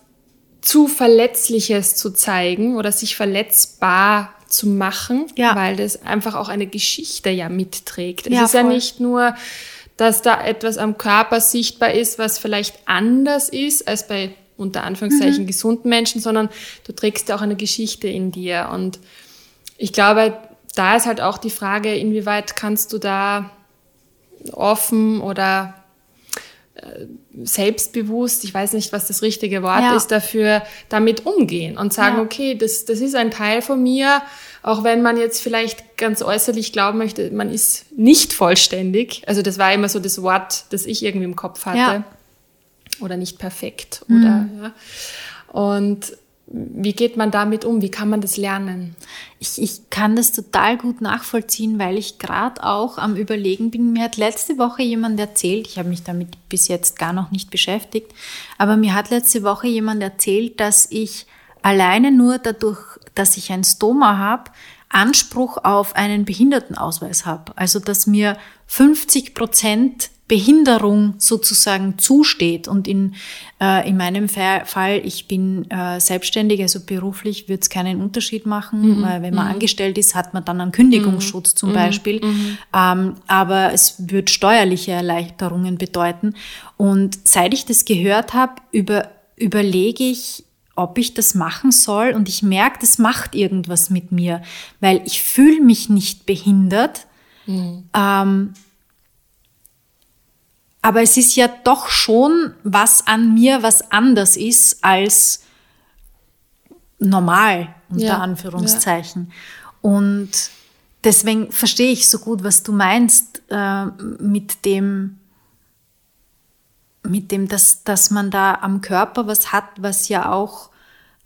zu Verletzliches zu zeigen oder sich verletzbar zu machen, ja. weil das einfach auch eine Geschichte ja mitträgt. Es ja, ist voll. ja nicht nur, dass da etwas am Körper sichtbar ist, was vielleicht anders ist als bei unter Anführungszeichen mhm. gesunden Menschen, sondern du trägst ja auch eine Geschichte in dir. Und ich glaube, da ist halt auch die Frage, inwieweit kannst du da offen oder selbstbewusst, ich weiß nicht, was das richtige Wort ja. ist dafür, damit umgehen und sagen, ja. okay, das, das ist ein Teil von mir, auch wenn man jetzt vielleicht ganz äußerlich glauben möchte, man ist nicht vollständig. Also das war immer so das Wort, das ich irgendwie im Kopf hatte. Ja. Oder nicht perfekt. Mhm. Oder, ja. Und wie geht man damit um? Wie kann man das lernen? Ich, ich kann das total gut nachvollziehen, weil ich gerade auch am Überlegen bin. Mir hat letzte Woche jemand erzählt, ich habe mich damit bis jetzt gar noch nicht beschäftigt, aber mir hat letzte Woche jemand erzählt, dass ich alleine nur dadurch, dass ich ein Stoma habe, Anspruch auf einen Behindertenausweis habe. Also dass mir 50 Prozent Behinderung sozusagen zusteht. Und in, äh, in meinem Fall, ich bin äh, selbstständig, also beruflich wird es keinen Unterschied machen. Mhm. Weil wenn man mhm. angestellt ist, hat man dann einen Kündigungsschutz mhm. zum Beispiel. Mhm. Ähm, aber es wird steuerliche Erleichterungen bedeuten. Und seit ich das gehört habe, über, überlege ich, ob ich das machen soll. Und ich merke, das macht irgendwas mit mir, weil ich fühle mich nicht behindert. Mhm. Ähm, aber es ist ja doch schon was an mir, was anders ist als normal, unter ja, Anführungszeichen. Ja. Und deswegen verstehe ich so gut, was du meinst äh, mit dem, mit dem, dass, dass man da am Körper was hat, was ja auch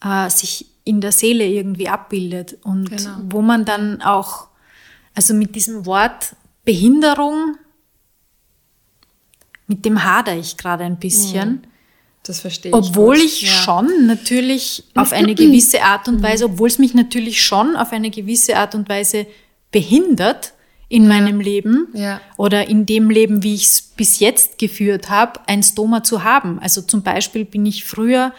äh, sich in der Seele irgendwie abbildet und genau. wo man dann auch, also mit diesem Wort Behinderung, mit dem hader ich gerade ein bisschen. Mhm. Das verstehe ich. Obwohl ich ja. schon natürlich auf eine gewisse Art und Weise, obwohl es mich natürlich schon auf eine gewisse Art und Weise behindert in meinem Leben ja. oder in dem Leben, wie ich es bis jetzt geführt habe, ein Stoma zu haben. Also zum Beispiel bin ich früher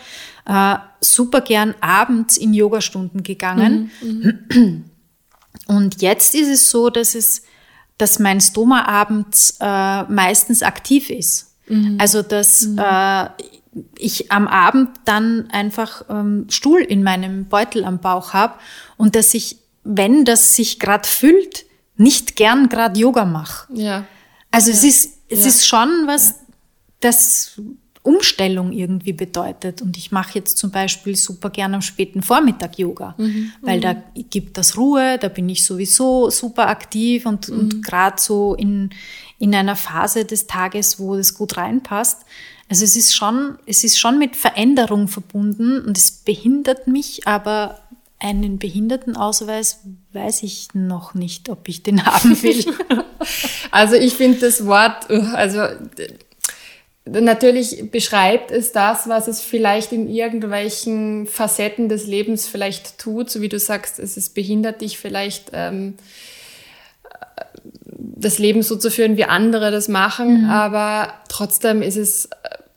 äh, super gern abends in Yogastunden gegangen. Mhm, mhm. Und jetzt ist es so, dass es, dass mein Stoma abends äh, meistens aktiv ist. Mhm. Also dass mhm. äh, ich am Abend dann einfach ähm, Stuhl in meinem Beutel am Bauch habe und dass ich, wenn das sich gerade füllt, nicht gern gerade Yoga mache. Ja. Also ja. es ist es ja. ist schon was, das Umstellung irgendwie bedeutet. Und ich mache jetzt zum Beispiel super gern am späten Vormittag Yoga, mhm. weil da mhm. gibt das Ruhe, da bin ich sowieso super aktiv und, mhm. und gerade so in, in einer Phase des Tages, wo das gut reinpasst. Also es ist schon, es ist schon mit Veränderung verbunden und es behindert mich, aber einen Behindertenausweis weiß ich noch nicht, ob ich den haben will. also ich finde das Wort, also Natürlich beschreibt es das, was es vielleicht in irgendwelchen Facetten des Lebens vielleicht tut, so wie du sagst, es ist behindert dich vielleicht ähm, das Leben so zu führen, wie andere das machen, mhm. aber trotzdem ist es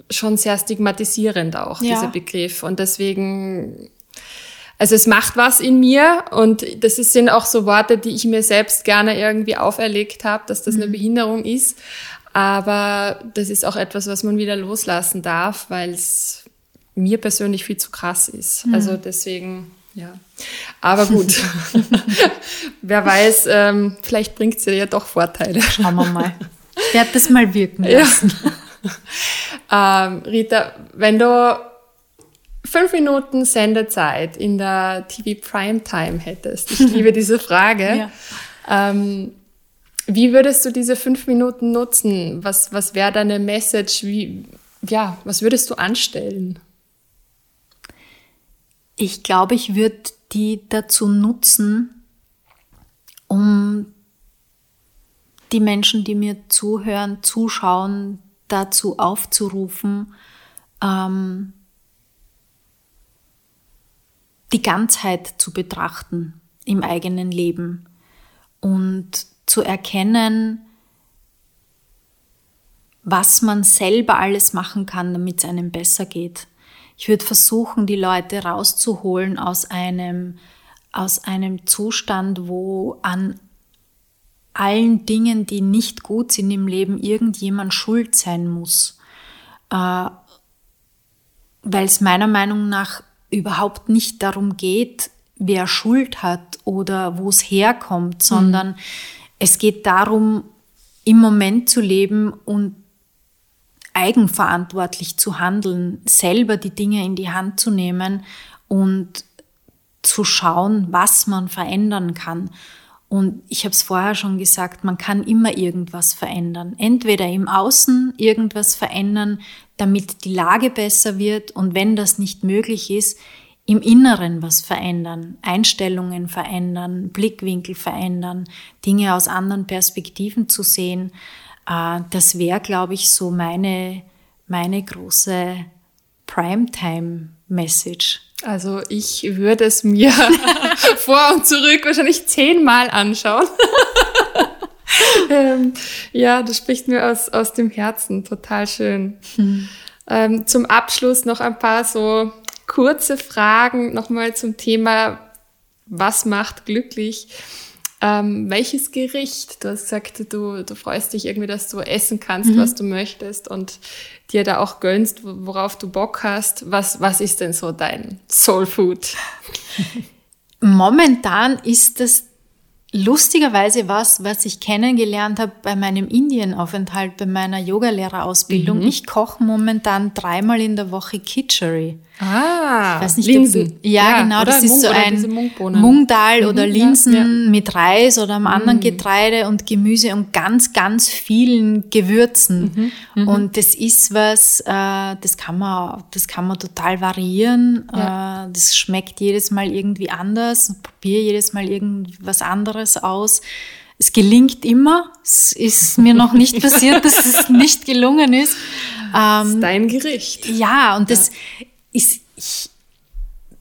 schon sehr stigmatisierend auch, ja. dieser Begriff. Und deswegen, also es macht was in mir und das sind auch so Worte, die ich mir selbst gerne irgendwie auferlegt habe, dass das mhm. eine Behinderung ist. Aber das ist auch etwas, was man wieder loslassen darf, weil es mir persönlich viel zu krass ist. Mhm. Also deswegen, ja. Aber gut, wer weiß, ähm, vielleicht bringt es ja doch Vorteile. Schauen wir mal. Ich werde das mal wirken lassen. Ja. ähm, Rita, wenn du fünf Minuten Sendezeit in der TV Primetime hättest, ich liebe diese Frage, ja. ähm, wie würdest du diese fünf Minuten nutzen? Was, was wäre deine Message? Wie, ja, was würdest du anstellen? Ich glaube, ich würde die dazu nutzen, um die Menschen, die mir zuhören, zuschauen, dazu aufzurufen, ähm, die Ganzheit zu betrachten im eigenen Leben und zu erkennen, was man selber alles machen kann, damit es einem besser geht. Ich würde versuchen, die Leute rauszuholen aus einem, aus einem Zustand, wo an allen Dingen, die nicht gut sind im Leben, irgendjemand schuld sein muss. Äh, Weil es meiner Meinung nach überhaupt nicht darum geht, wer Schuld hat oder wo es herkommt, sondern mhm es geht darum, im Moment zu leben und eigenverantwortlich zu handeln, selber die Dinge in die Hand zu nehmen und zu schauen, was man verändern kann. Und ich habe es vorher schon gesagt, man kann immer irgendwas verändern. Entweder im Außen irgendwas verändern, damit die Lage besser wird und wenn das nicht möglich ist, im Inneren was verändern, Einstellungen verändern, Blickwinkel verändern, Dinge aus anderen Perspektiven zu sehen. Äh, das wäre, glaube ich, so meine, meine große Primetime-Message. Also ich würde es mir vor und zurück wahrscheinlich zehnmal anschauen. ähm, ja, das spricht mir aus, aus dem Herzen. Total schön. Hm. Ähm, zum Abschluss noch ein paar so kurze Fragen nochmal zum Thema, was macht glücklich? Ähm, welches Gericht? Du hast gesagt, du, du freust dich irgendwie, dass du essen kannst, mhm. was du möchtest und dir da auch gönnst, worauf du Bock hast. Was, was ist denn so dein Soul Food? Momentan ist das lustigerweise was, was ich kennengelernt habe bei meinem Indienaufenthalt, bei meiner Yogalehrerausbildung. Mhm. Ich koche momentan dreimal in der Woche Kitchery. Ah, ich weiß nicht, Linsen. Ob, ja, ja, genau, das ist Mung, so ein Mungdal mhm, oder Linsen ja, ja. mit Reis oder einem anderen mhm. Getreide und Gemüse und ganz, ganz vielen Gewürzen. Mhm, mhm. und das ist was, äh, das kann man, das kann man total variieren. Äh, das schmeckt jedes Mal irgendwie anders. Probiere jedes Mal irgendwas anderes aus. Es gelingt immer. Es ist mir noch nicht passiert, dass es nicht gelungen ist. das ist ähm, dein Gericht. Ja, und das ist, ich,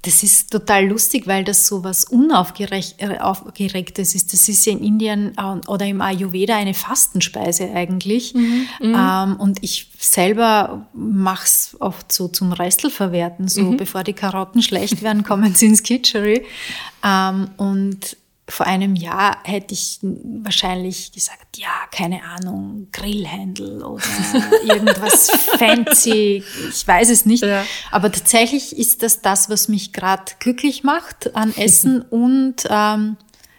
das ist total lustig, weil das so was Unaufgeregtes ist. Das ist ja in Indien äh, oder im Ayurveda eine Fastenspeise eigentlich. Mhm, mhm. ähm, und ich selber mache es oft so zum Restelverwerten. So, mhm. bevor die Karotten schlecht werden, kommen sie ins Kitchery. Ähm, und vor einem Jahr hätte ich wahrscheinlich gesagt, ja, keine Ahnung, Grillhändel oder irgendwas fancy, ich weiß es nicht. Ja. Aber tatsächlich ist das das, was mich gerade glücklich macht an Essen und ähm,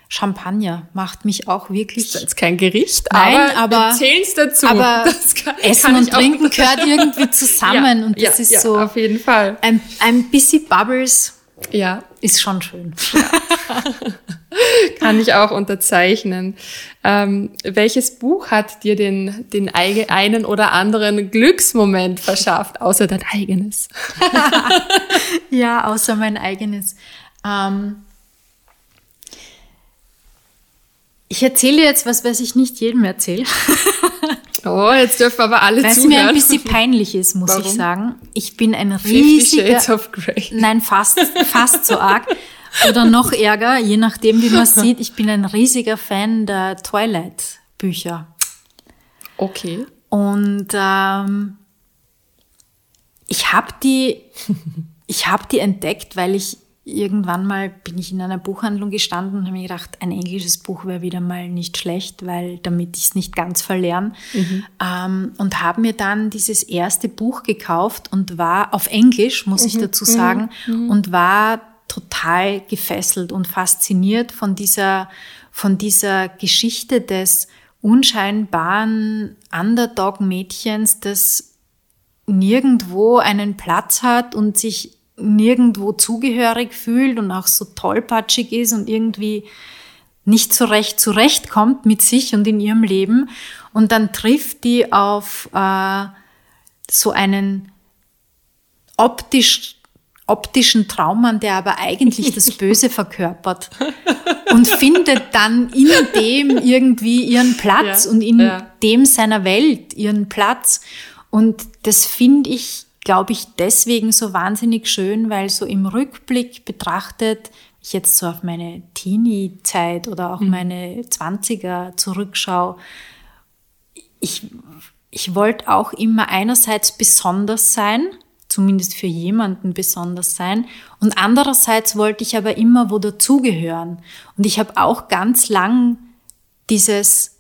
Champagner macht mich auch wirklich. Das ist jetzt kein Gericht, Nein, aber, aber zählst dazu. Aber kann, Essen kann und Trinken gehört irgendwie zusammen ja, und das ja, ist so. Auf jeden Fall. Ein, ein bisschen Bubbles. Ja. Ist schon schön. Ja. Kann ich auch unterzeichnen. Ähm, welches Buch hat dir den, den einen oder anderen Glücksmoment verschafft, außer dein eigenes? ja, außer mein eigenes. Ähm, ich erzähle jetzt was, was ich nicht jedem erzähle. Oh, jetzt dürfen aber alle Weil zuhören. es mir ein bisschen peinlich ist, muss Warum? ich sagen. Ich bin ein riesiger... Shades of Grey. Nein, fast, fast so arg. Oder noch ärger, je nachdem, wie man es sieht. Ich bin ein riesiger Fan der Twilight-Bücher. Okay. Und ähm, ich habe die, ich habe die entdeckt, weil ich irgendwann mal bin ich in einer Buchhandlung gestanden und habe mir gedacht, ein englisches Buch wäre wieder mal nicht schlecht, weil damit ich es nicht ganz verlerne. Mhm. Ähm, und habe mir dann dieses erste Buch gekauft und war auf Englisch, muss mhm. ich dazu sagen, mhm. und war total gefesselt und fasziniert von dieser, von dieser Geschichte des unscheinbaren Underdog-Mädchens, das nirgendwo einen Platz hat und sich nirgendwo zugehörig fühlt und auch so tollpatschig ist und irgendwie nicht so recht zurechtkommt mit sich und in ihrem Leben. Und dann trifft die auf äh, so einen optisch optischen Traummann, der aber eigentlich das Böse verkörpert und findet dann in dem irgendwie ihren Platz ja, und in ja. dem seiner Welt ihren Platz. Und das finde ich glaube ich, deswegen so wahnsinnig schön, weil so im Rückblick betrachtet, ich jetzt so auf meine Teenie-Zeit oder auch mhm. meine Zwanziger zurückschaue, ich, ich wollte auch immer einerseits besonders sein, zumindest für jemanden besonders sein, und andererseits wollte ich aber immer wo dazugehören. Und ich habe auch ganz lang dieses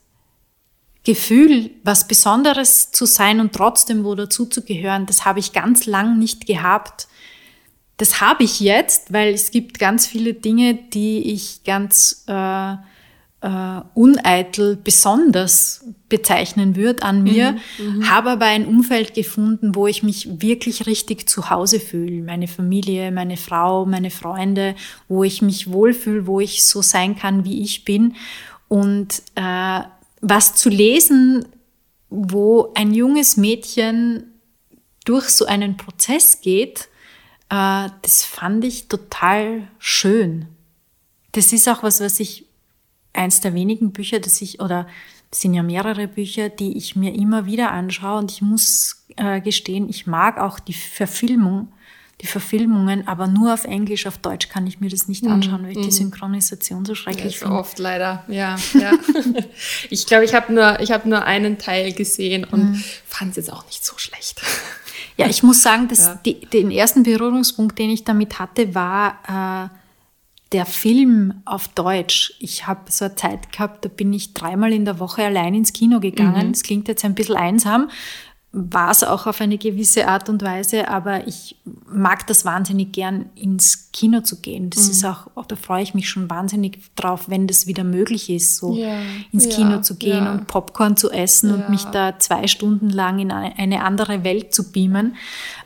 Gefühl, was Besonderes zu sein und trotzdem wo dazuzugehören, das habe ich ganz lang nicht gehabt. Das habe ich jetzt, weil es gibt ganz viele Dinge, die ich ganz äh, äh, uneitel besonders bezeichnen würde an mir, mhm, mhm, habe aber ein Umfeld gefunden, wo ich mich wirklich richtig zu Hause fühle. Meine Familie, meine Frau, meine Freunde, wo ich mich wohlfühle, wo ich so sein kann, wie ich bin. Und äh, was zu lesen, wo ein junges Mädchen durch so einen Prozess geht, äh, das fand ich total schön. Das ist auch was, was ich, eins der wenigen Bücher, das ich, oder es sind ja mehrere Bücher, die ich mir immer wieder anschaue und ich muss äh, gestehen, ich mag auch die Verfilmung die Verfilmungen, aber nur auf Englisch, auf Deutsch kann ich mir das nicht mhm. anschauen, weil ich die mhm. Synchronisation so schrecklich ja, finde. Oft leider, ja. ja. ich glaube, ich habe nur, ich nur einen Teil gesehen und mhm. fand es jetzt auch nicht so schlecht. Ja, ich muss sagen, dass ja. die, den ersten Berührungspunkt, den ich damit hatte, war äh, der Film auf Deutsch. Ich habe so eine Zeit gehabt, da bin ich dreimal in der Woche allein ins Kino gegangen. Mhm. Das klingt jetzt ein bisschen einsam, war es auch auf eine gewisse Art und Weise, aber ich mag das wahnsinnig gern, ins Kino zu gehen. Das mhm. ist auch, da freue ich mich schon wahnsinnig drauf, wenn das wieder möglich ist, so ja, ins ja, Kino zu gehen ja. und Popcorn zu essen und mich da zwei Stunden lang in eine andere Welt zu beamen.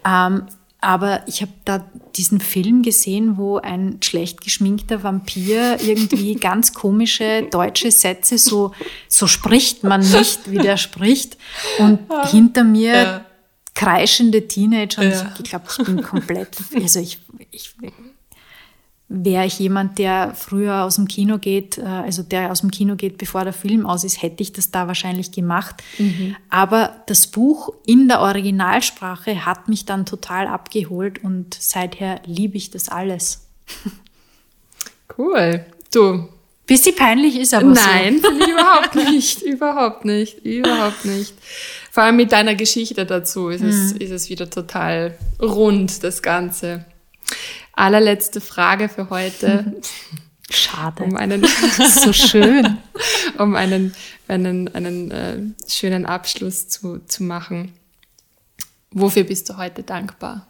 Ähm, aber ich habe da diesen Film gesehen, wo ein schlecht geschminkter Vampir irgendwie ganz komische deutsche Sätze so, so spricht man nicht, wie der spricht. Und hinter mir ja. kreischende Teenager. Und ja. ich glaube, ich bin komplett, also ich, ich wäre ich jemand, der früher aus dem Kino geht, äh, also der aus dem Kino geht, bevor der Film aus ist, hätte ich das da wahrscheinlich gemacht. Mhm. Aber das Buch in der Originalsprache hat mich dann total abgeholt und seither liebe ich das alles. Cool. Du. Bisschen peinlich ist aber Nein, so. Nein, überhaupt nicht. überhaupt nicht. Überhaupt nicht. Vor allem mit deiner Geschichte dazu ist, mhm. es, ist es wieder total rund, das Ganze allerletzte Frage für heute. Schade. Um einen, so schön. um einen, einen, einen äh, schönen Abschluss zu, zu machen. Wofür bist du heute dankbar?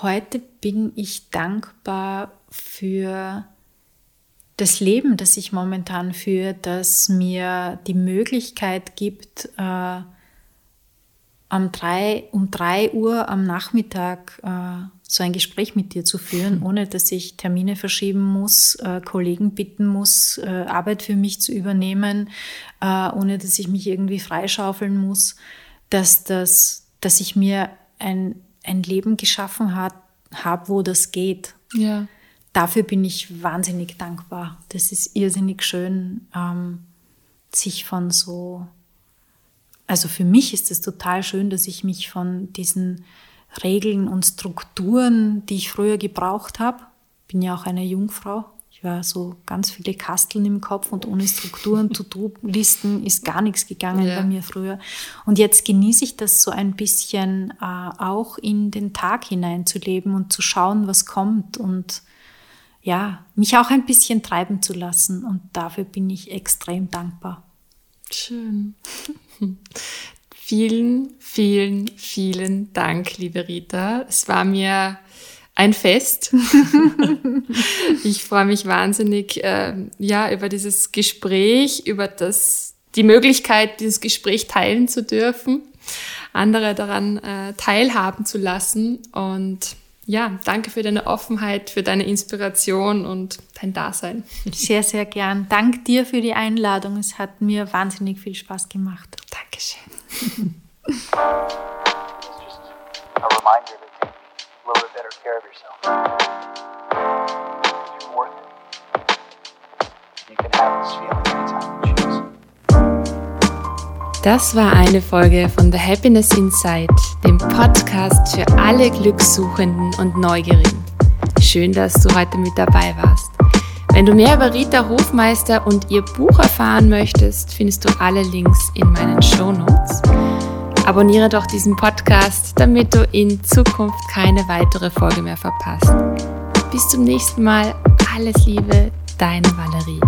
Heute bin ich dankbar für das Leben, das ich momentan führe, das mir die Möglichkeit gibt, äh, um drei, um drei Uhr am Nachmittag äh, so ein Gespräch mit dir zu führen, ohne dass ich Termine verschieben muss, äh, Kollegen bitten muss, äh, Arbeit für mich zu übernehmen, äh, ohne dass ich mich irgendwie freischaufeln muss, dass, das, dass ich mir ein, ein Leben geschaffen habe, hab, wo das geht. Ja. Dafür bin ich wahnsinnig dankbar. Das ist irrsinnig schön, ähm, sich von so also für mich ist es total schön, dass ich mich von diesen Regeln und Strukturen, die ich früher gebraucht habe, bin ja auch eine Jungfrau, ich war so ganz viele Kasteln im Kopf und ohne Strukturen, To-Do-Listen ist gar nichts gegangen ja. bei mir früher. Und jetzt genieße ich das so ein bisschen äh, auch in den Tag hineinzuleben und zu schauen, was kommt und ja, mich auch ein bisschen treiben zu lassen. Und dafür bin ich extrem dankbar. Schön. Vielen, vielen, vielen Dank, liebe Rita. Es war mir ein Fest. ich freue mich wahnsinnig, äh, ja, über dieses Gespräch, über das, die Möglichkeit, dieses Gespräch teilen zu dürfen, andere daran äh, teilhaben zu lassen und ja, danke für deine Offenheit, für deine Inspiration und dein Dasein. Sehr, sehr gern. Dank dir für die Einladung. Es hat mir wahnsinnig viel Spaß gemacht. Dankeschön. You Das war eine Folge von The Happiness Inside, dem Podcast für alle Glückssuchenden und Neugierigen. Schön, dass du heute mit dabei warst. Wenn du mehr über Rita Hofmeister und ihr Buch erfahren möchtest, findest du alle Links in meinen Show Notes. Abonniere doch diesen Podcast, damit du in Zukunft keine weitere Folge mehr verpasst. Bis zum nächsten Mal. Alles Liebe, deine Valerie.